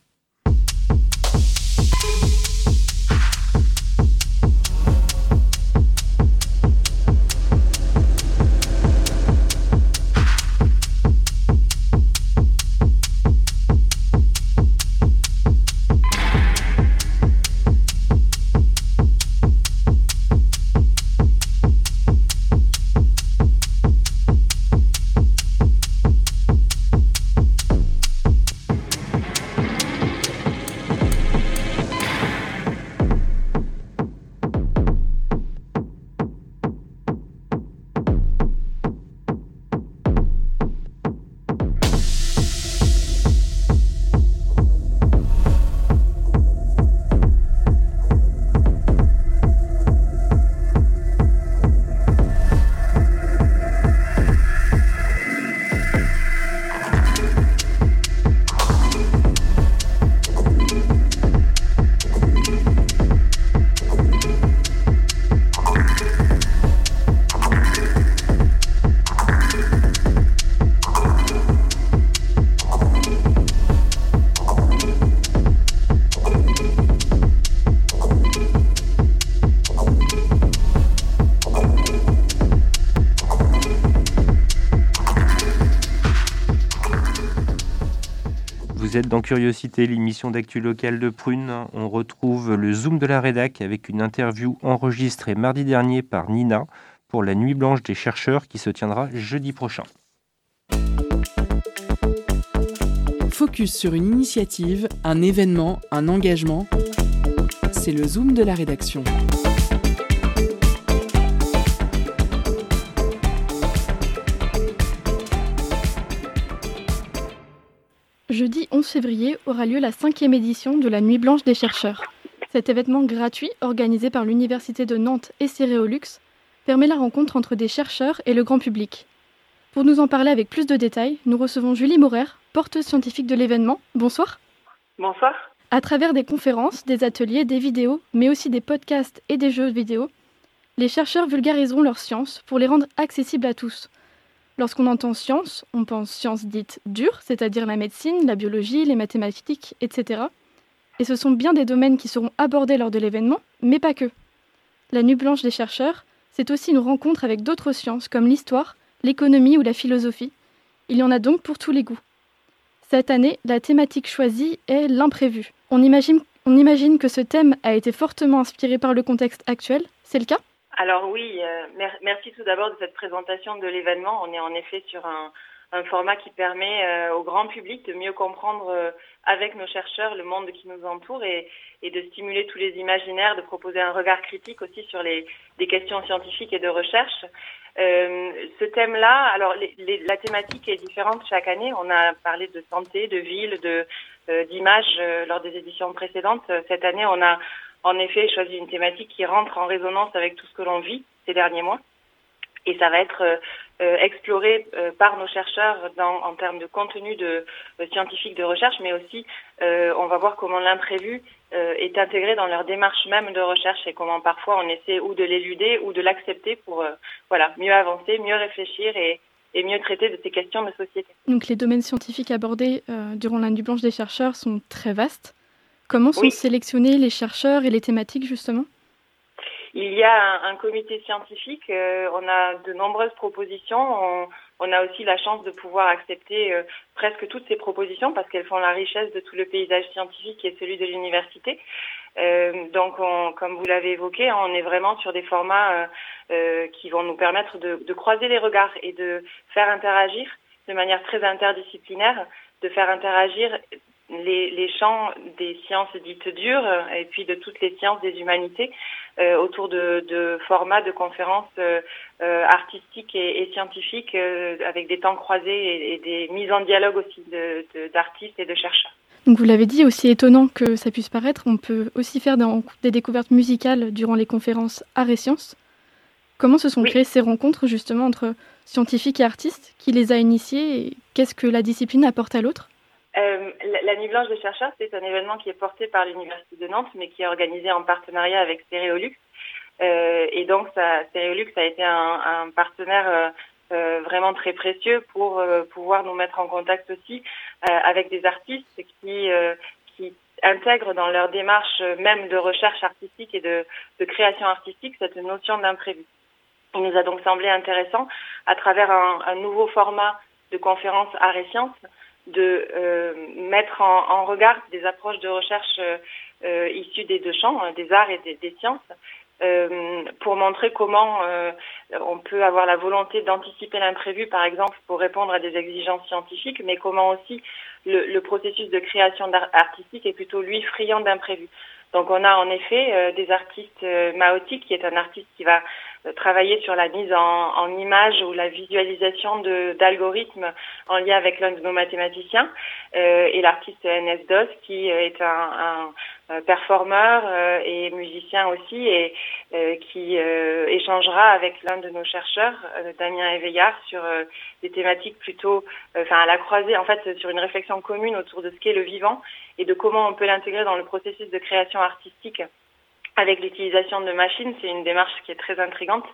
Vous êtes dans Curiosité, l'émission d'actu locale de Prune. On retrouve le Zoom de la rédac avec une interview enregistrée mardi dernier par Nina pour la Nuit blanche des chercheurs qui se tiendra jeudi prochain. Focus sur une initiative, un événement, un engagement. C'est le Zoom de la rédaction. Jeudi 11 février aura lieu la cinquième édition de la Nuit blanche des chercheurs. Cet événement gratuit, organisé par l'Université de Nantes et Céréolux, permet la rencontre entre des chercheurs et le grand public. Pour nous en parler avec plus de détails, nous recevons Julie Maurer, porteuse scientifique de l'événement. Bonsoir. Bonsoir. À travers des conférences, des ateliers, des vidéos, mais aussi des podcasts et des jeux vidéo, les chercheurs vulgariseront leurs sciences pour les rendre accessibles à tous. Lorsqu'on entend science, on pense sciences dites dures, c'est-à-dire la médecine, la biologie, les mathématiques, etc. Et ce sont bien des domaines qui seront abordés lors de l'événement, mais pas que. La Nuit blanche des chercheurs, c'est aussi une rencontre avec d'autres sciences comme l'histoire, l'économie ou la philosophie. Il y en a donc pour tous les goûts. Cette année, la thématique choisie est l'imprévu. On imagine, on imagine que ce thème a été fortement inspiré par le contexte actuel. C'est le cas? Alors oui, euh, mer merci tout d'abord de cette présentation de l'événement. On est en effet sur un, format qui permet euh, au grand public de mieux comprendre euh, avec nos chercheurs le monde qui nous entoure et, de stimuler tous les imaginaires, de proposer un regard critique aussi sur les, questions scientifiques et de recherche. ce thème-là, alors la thématique est différente chaque année. On a parlé de santé, de ville, de d'images lors des éditions précédentes. Cette année, on a en effet choisi une thématique qui rentre en résonance avec tout ce que l'on vit ces derniers mois. Et ça va être euh, euh exploré euh, par nos chercheurs dans, en termes de contenu de, euh, scientifique de recherche, mais aussi on va voir comment l'imprévu est intégré dans leur démarche même de recherche et comment parfois on essaie ou de l'éluder ou de l'accepter pour voilà mieux avancer, mieux réfléchir et, et, mieux traiter de ces questions de société. Donc les domaines scientifiques abordés durant la nuit blanche des chercheurs sont très vastes. Comment sont sélectionnés les chercheurs et les thématiques justement? Il y a un, un comité scientifique, euh, on a de nombreuses propositions, on, on, a aussi la chance de pouvoir accepter euh, presque toutes ces propositions parce qu'elles font la richesse de tout le paysage scientifique et celui de l'université. Euh, donc, on, comme vous l'avez évoqué, on est vraiment sur des formats qui vont nous permettre de, de croiser les regards et de faire interagir de manière très interdisciplinaire, de faire interagir les, les, champs des sciences dites dures et puis de toutes les sciences des humanités autour de, de, formats de conférences artistiques et, et scientifiques avec des temps croisés et, et, des mises en dialogue aussi d'artistes et de chercheurs. Donc vous l'avez dit, aussi étonnant que ça puisse paraître, on peut aussi faire des découvertes musicales durant les conférences Arts et Sciences. Comment se sont créées ces rencontres justement entre scientifiques et artistes? Qui les a initiées et qu'est-ce que la discipline apporte à l'autre? Euh, la, Nuit Blanche des chercheurs, c'est un événement qui est porté par l'Université de Nantes, mais qui est organisé en partenariat avec Stéréolux. Euh, et donc, ça, Stéréolux a été un, partenaire euh, vraiment très précieux pour pouvoir nous mettre en contact aussi avec des artistes qui, intègrent dans leur démarche même de recherche artistique et de, création artistique cette notion d'imprévu. Il nous a donc semblé intéressant, à travers un, nouveau format de conférence arts et sciences, de euh, mettre en, en, regard des approches de recherche euh, euh issues des deux champs, hein, des arts et des, des sciences, euh, pour montrer comment euh, on peut avoir la volonté d'anticiper l'imprévu, par exemple, pour répondre à des exigences scientifiques, mais comment aussi le, le processus de création artistique est plutôt, lui, friand d'imprévu. Donc on a en effet euh, des artistes, Maotic, qui est un artiste qui va travailler sur la mise en, en image ou la visualisation d'algorithmes en lien avec l'un de nos mathématiciens euh, et l'artiste NS qui est un, un performeur euh, et musicien aussi et euh, qui euh, échangera avec l'un de nos chercheurs, Damien Éveillard, sur des thématiques plutôt, enfin à la croisée, en fait, sur une réflexion commune autour de ce qu'est le vivant et de comment on peut l'intégrer dans le processus de création artistique avec l'utilisation de machines, c'est une démarche qui est très intrigante.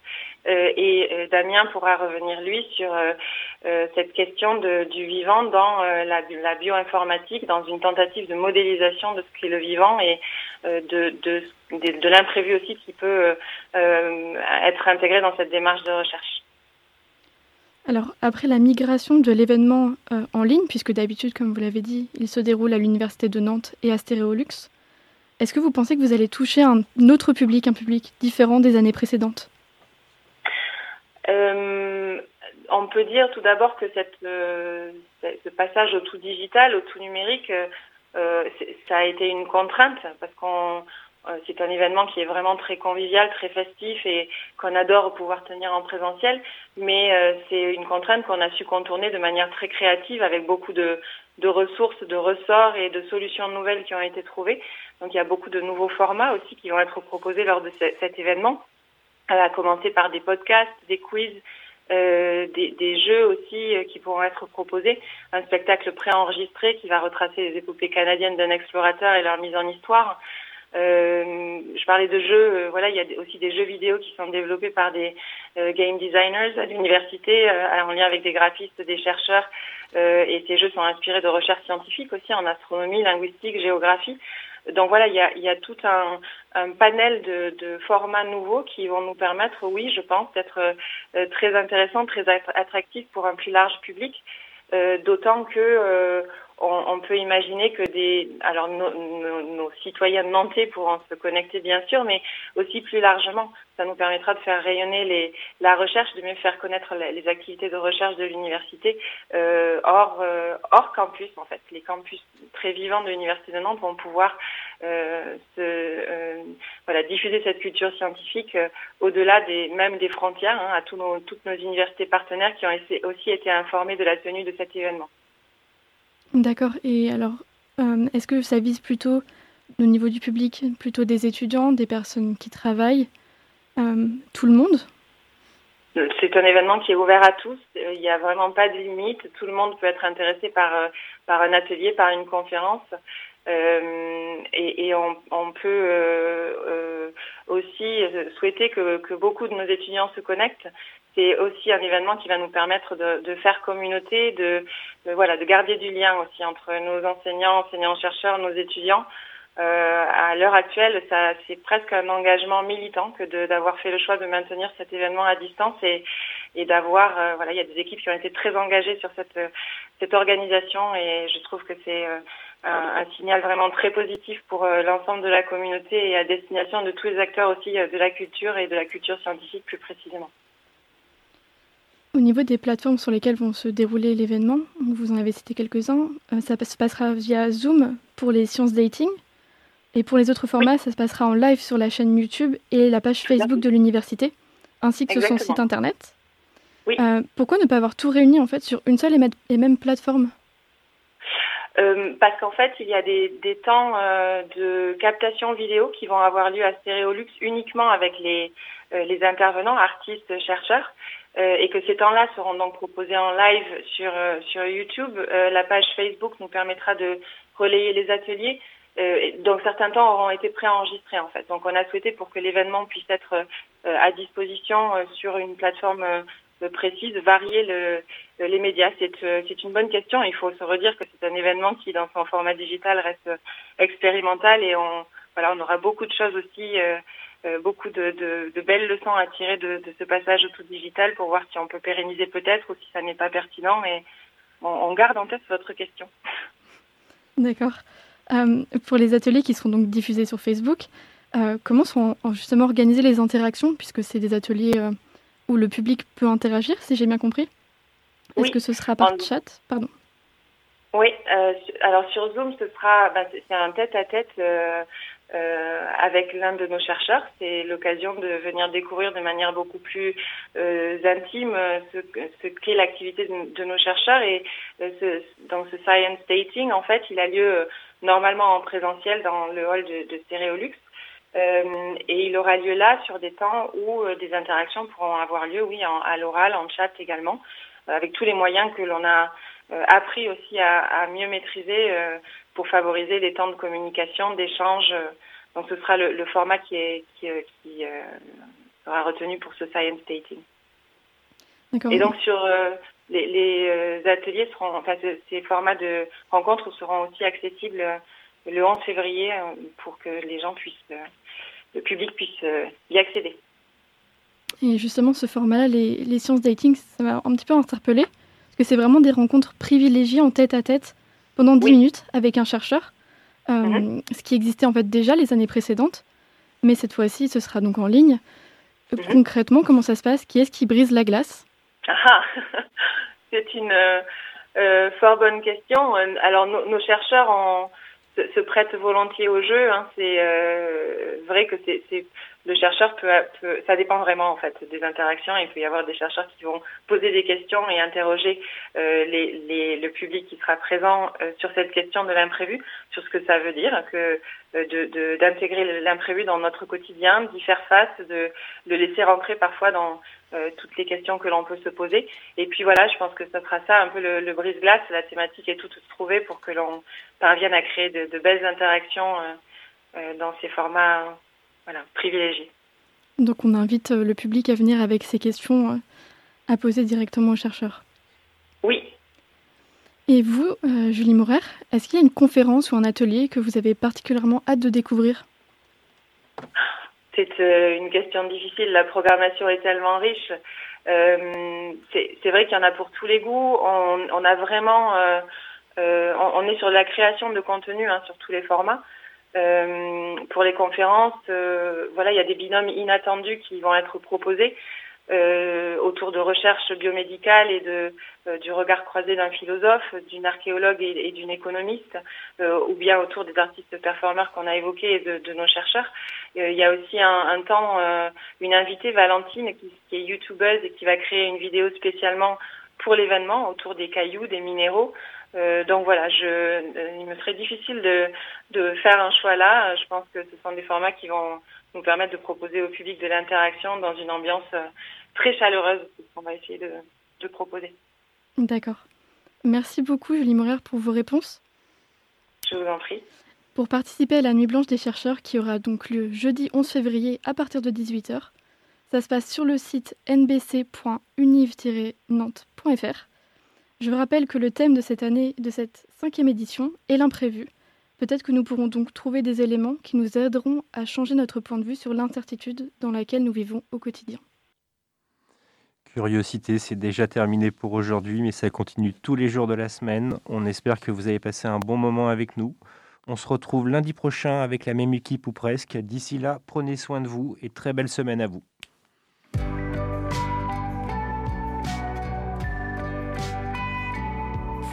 Euh, et euh, Damien pourra revenir, lui, sur euh, cette question de, du vivant dans la, la, bioinformatique, dans une tentative de modélisation de ce qu'est le vivant et de, de, de, de l'imprévu aussi qui peut être intégré dans cette démarche de recherche. Alors, après la migration de l'événement en ligne, puisque d'habitude, comme vous l'avez dit, il se déroule à l'Université de Nantes et à Stéréolux, est-ce que vous pensez que vous allez toucher un autre public, un public différent des années précédentes? Euh, On peut dire tout d'abord que euh, ce passage au tout digital, au tout numérique, euh, ça a été une contrainte parce qu'on c'est un événement qui est vraiment très convivial, très festif et qu'on adore pouvoir tenir en présentiel. Mais c'est une contrainte qu'on a su contourner de manière très créative avec beaucoup de, ressources, de ressorts et de solutions nouvelles qui ont été trouvées. Donc il y a beaucoup de nouveaux formats aussi qui vont être proposés lors de cet événement, à commencer par des podcasts, des quiz. Euh, des, des, jeux aussi euh, qui pourront être proposés, un spectacle préenregistré qui va retracer les épopées canadiennes d'un explorateur et leur mise en histoire, euh, je parlais de jeux, euh, voilà, il y a aussi des jeux vidéo qui sont développés par des euh, game designers à l'université euh, en lien avec des graphistes, des chercheurs. et ces jeux sont inspirés de recherches scientifiques aussi en astronomie, linguistique, géographie. Donc voilà, il y a, il y a tout un, un panel de, de, formats nouveaux qui vont nous permettre, oui, je pense, d'être très intéressants, très attractifs pour un plus large public. D'autant que on, on, peut imaginer que des, alors nos, nos, nos, citoyens nantais pourront se connecter bien sûr, mais aussi plus largement, ça nous permettra de faire rayonner les, la recherche, de mieux faire connaître les, activités de recherche de l'université euh, hors, euh, hors campus en fait. Les campus très vivants de l'université de Nantes vont pouvoir euh, se, euh, voilà, diffuser cette culture scientifique au-delà des même des frontières, hein, à tous nos, toutes nos universités partenaires qui ont aussi été informées de la tenue de cet événement. D'accord. Et alors, euh, est-ce que ça vise plutôt, au niveau du public, plutôt des étudiants, des personnes qui travaillent, euh, tout le monde? C'est un événement qui est ouvert à tous. Il n'y a vraiment pas de limite. Tout le monde peut être intéressé par, euh, par un atelier, par une conférence. Euh, et, on, on, peut euh, euh, aussi souhaiter que, que, beaucoup de nos étudiants se connectent c'est aussi un événement qui va nous permettre de, faire communauté, de, voilà, de garder du lien aussi entre nos enseignants, enseignants-chercheurs, nos étudiants. Euh, à l'heure actuelle, c'est presque un engagement militant que d'avoir fait le choix de maintenir cet événement à distance et, d'avoir, euh, voilà, il y a des équipes qui ont été très engagées sur cette, organisation et je trouve que c'est euh, un, signal vraiment très positif pour l'ensemble de la communauté et à destination de tous les acteurs aussi de la culture et de la culture scientifique plus précisément. Au niveau des plateformes sur lesquelles vont se dérouler l'événement, vous en avez cité quelques-uns. ça se passera via Zoom pour les sciences dating. Et pour les autres formats, ça se passera en live sur la chaîne YouTube et la page Facebook de l'université, ainsi que sur son site internet. pourquoi ne pas avoir tout réuni en fait sur une seule et même plateforme? Euh, parce qu'en fait, il y a des, des temps euh, de captation vidéo qui vont avoir lieu à Stéréolux uniquement avec les, euh, les intervenants, artistes, chercheurs, et que ces temps-là seront donc proposés en live sur, sur YouTube. la page Facebook nous permettra de relayer les ateliers. donc certains temps auront été préenregistrés en fait. Donc on a souhaité pour que l'événement puisse être à disposition sur une plateforme précise, varier le, les médias euh, C'est une bonne question. Il faut se redire que c'est un événement qui, dans son format digital, reste expérimental et on, voilà, on aura beaucoup de choses aussi, euh, euh, beaucoup de, de, de, belles leçons à tirer de, de, ce passage au tout digital pour voir si on peut pérenniser peut-être ou si ça n'est pas pertinent. Et on, on, garde en tête votre question. *laughs* D'accord. Euh, pour les ateliers qui seront donc diffusés sur Facebook, euh, comment sont justement organisées les interactions puisque c'est des ateliers où le public peut interagir, si j'ai bien compris? Est-ce que ce sera par chat? Pardon. Oui, euh, alors sur Zoom, ce sera ben, c'est un tête-à-tête euh, euh, avec l'un de nos chercheurs. C'est l'occasion de venir découvrir de manière beaucoup plus intime ce, ce qu'est l'activité de, nos chercheurs. Et ce, dans ce science dating, en fait, il a lieu normalement en présentiel dans le hall de, de Stéréolux. Euh, et il aura lieu là sur des temps où euh, des interactions pourront avoir lieu, oui, à l'oral, en chat également, euh, avec tous les moyens que l'on a appris aussi à, à mieux maîtriser pour favoriser des temps de communication, d'échange. donc ce sera le, le format qui, est, qui, qui sera retenu pour ce science dating. Et donc sur les, les ateliers seront, enfin ces formats de rencontres seront aussi accessibles le 11 février euh, pour que les gens puissent, euh, le public puisse euh, y accéder. Et justement, ce format-là, les, les, sciences dating, ça m'a un petit peu interpellé parce que c'est vraiment des rencontres privilégiées en tête à tête pendant 10 minutes avec un chercheur, mhm. ce qui existait en fait déjà les années précédentes, mais cette fois-ci, ce sera donc en ligne. Mhm. Concrètement, comment ça se passe? Qui est-ce qui brise la glace? Ah, *laughs* C'est une fort bonne question. Alors, nos chercheurs se, prête volontiers au jeu. Hein. C'est euh, vrai que c'est le chercheur peut, peut, ça dépend vraiment en fait des interactions. Il peut y avoir des chercheurs qui vont poser des questions et interroger euh, les, les, le public qui sera présent euh, sur cette question de l'imprévu, sur ce que ça veut dire, que euh, d'intégrer de, l'imprévu dans notre quotidien, d'y faire face, de le laisser rentrer parfois dans euh, toutes les questions que l'on peut se poser. Et puis voilà, je pense que ça sera ça un peu le, le brise-glace. La thématique est toute trouvée pour que l'on parvienne à créer de, de belles interactions euh, dans ces formats voilà, privilégié. Donc on invite euh, le public à venir avec ces questions euh, à poser directement aux chercheurs. Oui. Et vous, euh, Julie Maurer, est-ce qu'il y a une conférence ou un atelier que vous avez particulièrement hâte de découvrir? C'est une question difficile. La programmation est tellement riche. c'est vrai qu'il y en a pour tous les goûts. On, a vraiment, on, est sur la création de contenu hein, sur tous les formats. Euh, pour les conférences, euh, voilà, il y a des binômes inattendus qui vont être proposés euh, autour de recherches biomédicales et de du regard croisé d'un philosophe, d'une archéologue et, d'une économiste, ou bien autour des artistes performeurs qu'on a évoqués et de, nos chercheurs. il y a aussi un, un temps une invitée Valentine qui, qui est youtubeuse et qui va créer une vidéo spécialement pour l'événement autour des cailloux, des minéraux. Euh, donc voilà, je, euh, il me serait difficile de, de faire un choix là. Je pense que ce sont des formats qui vont nous permettre de proposer au public de l'interaction dans une ambiance euh, très chaleureuse qu'on va essayer de, de proposer. D'accord. Merci beaucoup Julie Morer pour vos réponses. Je vous en prie. Pour participer à la Nuit Blanche des chercheurs qui aura donc lieu jeudi 11 février à partir de 18h, ça se passe sur le site nbc.univ-nantes.fr je rappelle que le thème de cette année, de cette cinquième édition, est l'imprévu. Peut-être que nous pourrons donc trouver des éléments qui nous aideront à changer notre point de vue sur l'incertitude dans laquelle nous vivons au quotidien. Curiosité, c'est déjà terminé pour aujourd'hui, mais ça continue tous les jours de la semaine. On espère que vous avez passé un bon moment avec nous. On se retrouve lundi prochain avec la même équipe ou presque. D'ici là, prenez soin de vous et très belle semaine à vous.